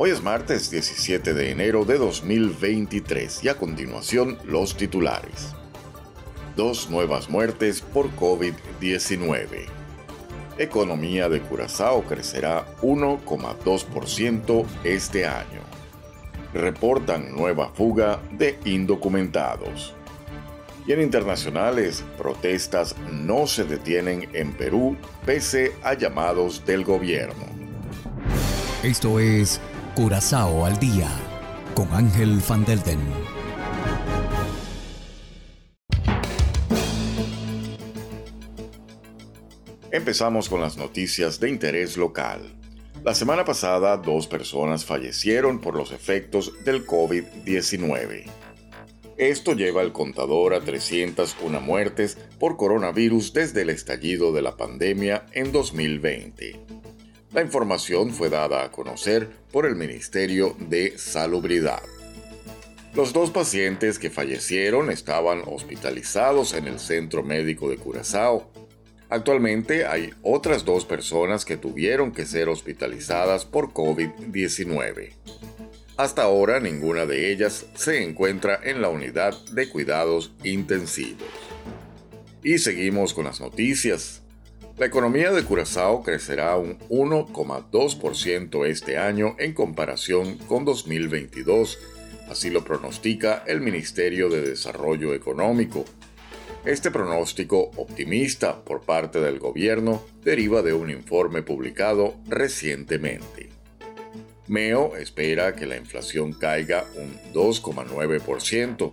Hoy es martes 17 de enero de 2023 y a continuación los titulares. Dos nuevas muertes por COVID-19. Economía de Curazao crecerá 1,2% este año. Reportan nueva fuga de indocumentados. Y en internacionales, protestas no se detienen en Perú pese a llamados del gobierno. Esto es Curazao al día con Ángel Van. Empezamos con las noticias de interés local. La semana pasada, dos personas fallecieron por los efectos del COVID-19. Esto lleva el contador a 301 muertes por coronavirus desde el estallido de la pandemia en 2020. La información fue dada a conocer por el Ministerio de Salubridad. Los dos pacientes que fallecieron estaban hospitalizados en el Centro Médico de Curazao. Actualmente hay otras dos personas que tuvieron que ser hospitalizadas por COVID-19. Hasta ahora ninguna de ellas se encuentra en la unidad de cuidados intensivos. Y seguimos con las noticias. La economía de Curazao crecerá un 1,2% este año en comparación con 2022, así lo pronostica el Ministerio de Desarrollo Económico. Este pronóstico optimista por parte del gobierno deriva de un informe publicado recientemente. MEO espera que la inflación caiga un 2,9%.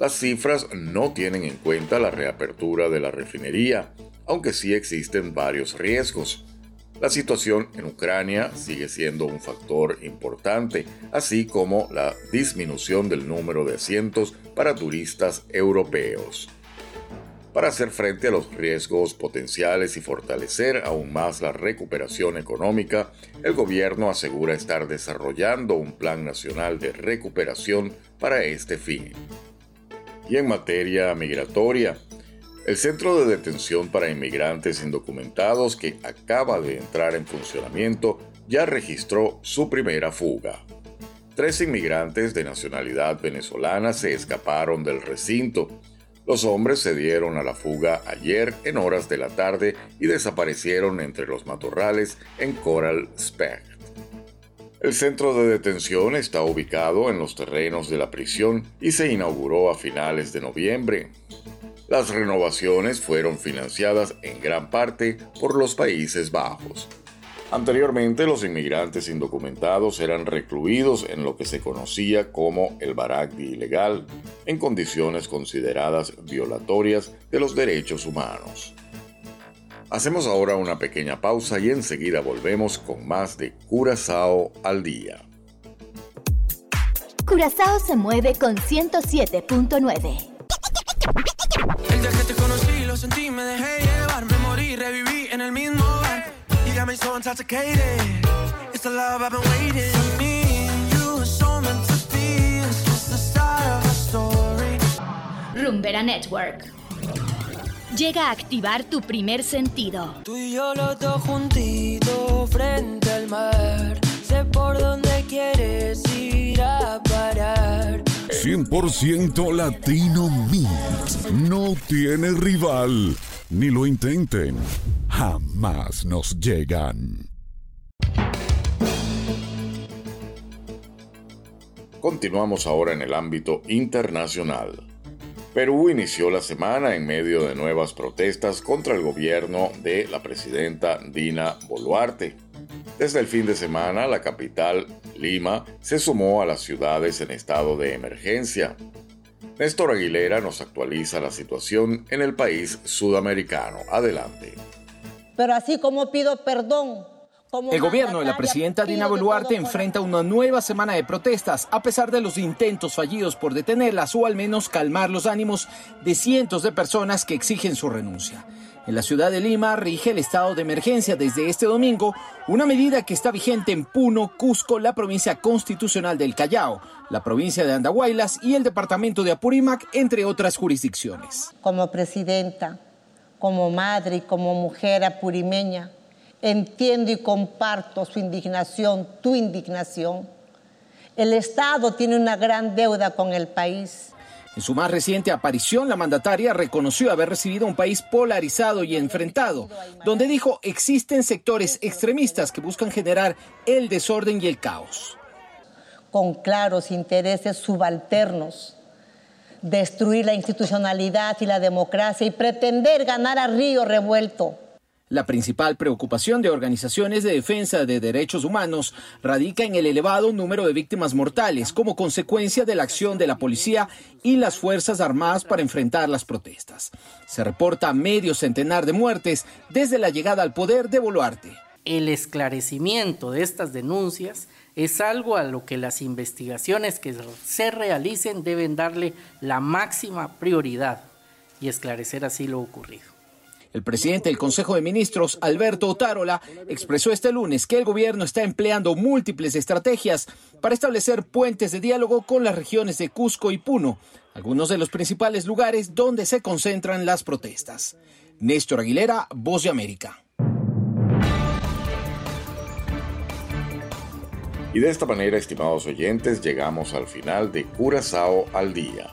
Las cifras no tienen en cuenta la reapertura de la refinería, aunque sí existen varios riesgos. La situación en Ucrania sigue siendo un factor importante, así como la disminución del número de asientos para turistas europeos. Para hacer frente a los riesgos potenciales y fortalecer aún más la recuperación económica, el gobierno asegura estar desarrollando un plan nacional de recuperación para este fin. Y en materia migratoria, el centro de detención para inmigrantes indocumentados que acaba de entrar en funcionamiento ya registró su primera fuga. Tres inmigrantes de nacionalidad venezolana se escaparon del recinto. Los hombres se dieron a la fuga ayer en horas de la tarde y desaparecieron entre los matorrales en Coral Specht. El centro de detención está ubicado en los terrenos de la prisión y se inauguró a finales de noviembre. Las renovaciones fueron financiadas en gran parte por los Países Bajos. Anteriormente los inmigrantes indocumentados eran recluidos en lo que se conocía como el baragdi ilegal, en condiciones consideradas violatorias de los derechos humanos. Hacemos ahora una pequeña pausa y enseguida volvemos con más de Curazao al día. Curazao se mueve con 107.9. El día que te conocí, lo sentí, me dejé llevar, me morí, reviví en el mismo bar. You got me so intoxicated. It's the love I've been waiting. For me, you so meant to be. It's just the start of a story. Rumbera Network. Llega a activar tu primer sentido. Tú y yo los dos juntitos frente al mar. Sé por dónde quieres ir a parar. 100% Latino Mix. No tiene rival. Ni lo intenten. Jamás nos llegan. Continuamos ahora en el ámbito internacional. Perú inició la semana en medio de nuevas protestas contra el gobierno de la presidenta Dina Boluarte. Desde el fin de semana, la capital, Lima, se sumó a las ciudades en estado de emergencia. Néstor Aguilera nos actualiza la situación en el país sudamericano. Adelante. Pero así como pido perdón El gobierno de la presidenta Dina Boluarte enfrenta una nueva semana de protestas, a pesar de los intentos fallidos por detenerlas o al menos calmar los ánimos de cientos de personas que exigen su renuncia. En la ciudad de Lima rige el estado de emergencia desde este domingo, una medida que está vigente en Puno, Cusco, la provincia constitucional del Callao, la provincia de Andahuaylas y el departamento de Apurímac, entre otras jurisdicciones. Como presidenta, como madre y como mujer apurimeña, Entiendo y comparto su indignación, tu indignación. El Estado tiene una gran deuda con el país. En su más reciente aparición, la mandataria reconoció haber recibido un país polarizado y enfrentado, donde dijo existen sectores extremistas que buscan generar el desorden y el caos. Con claros intereses subalternos, destruir la institucionalidad y la democracia y pretender ganar a río revuelto. La principal preocupación de organizaciones de defensa de derechos humanos radica en el elevado número de víctimas mortales como consecuencia de la acción de la policía y las Fuerzas Armadas para enfrentar las protestas. Se reporta medio centenar de muertes desde la llegada al poder de Boluarte. El esclarecimiento de estas denuncias es algo a lo que las investigaciones que se realicen deben darle la máxima prioridad y esclarecer así lo ocurrido. El presidente del Consejo de Ministros, Alberto Otárola, expresó este lunes que el gobierno está empleando múltiples estrategias para establecer puentes de diálogo con las regiones de Cusco y Puno, algunos de los principales lugares donde se concentran las protestas. Néstor Aguilera, Voz de América. Y de esta manera, estimados oyentes, llegamos al final de Curazao al Día.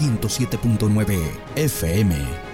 107.9 FM.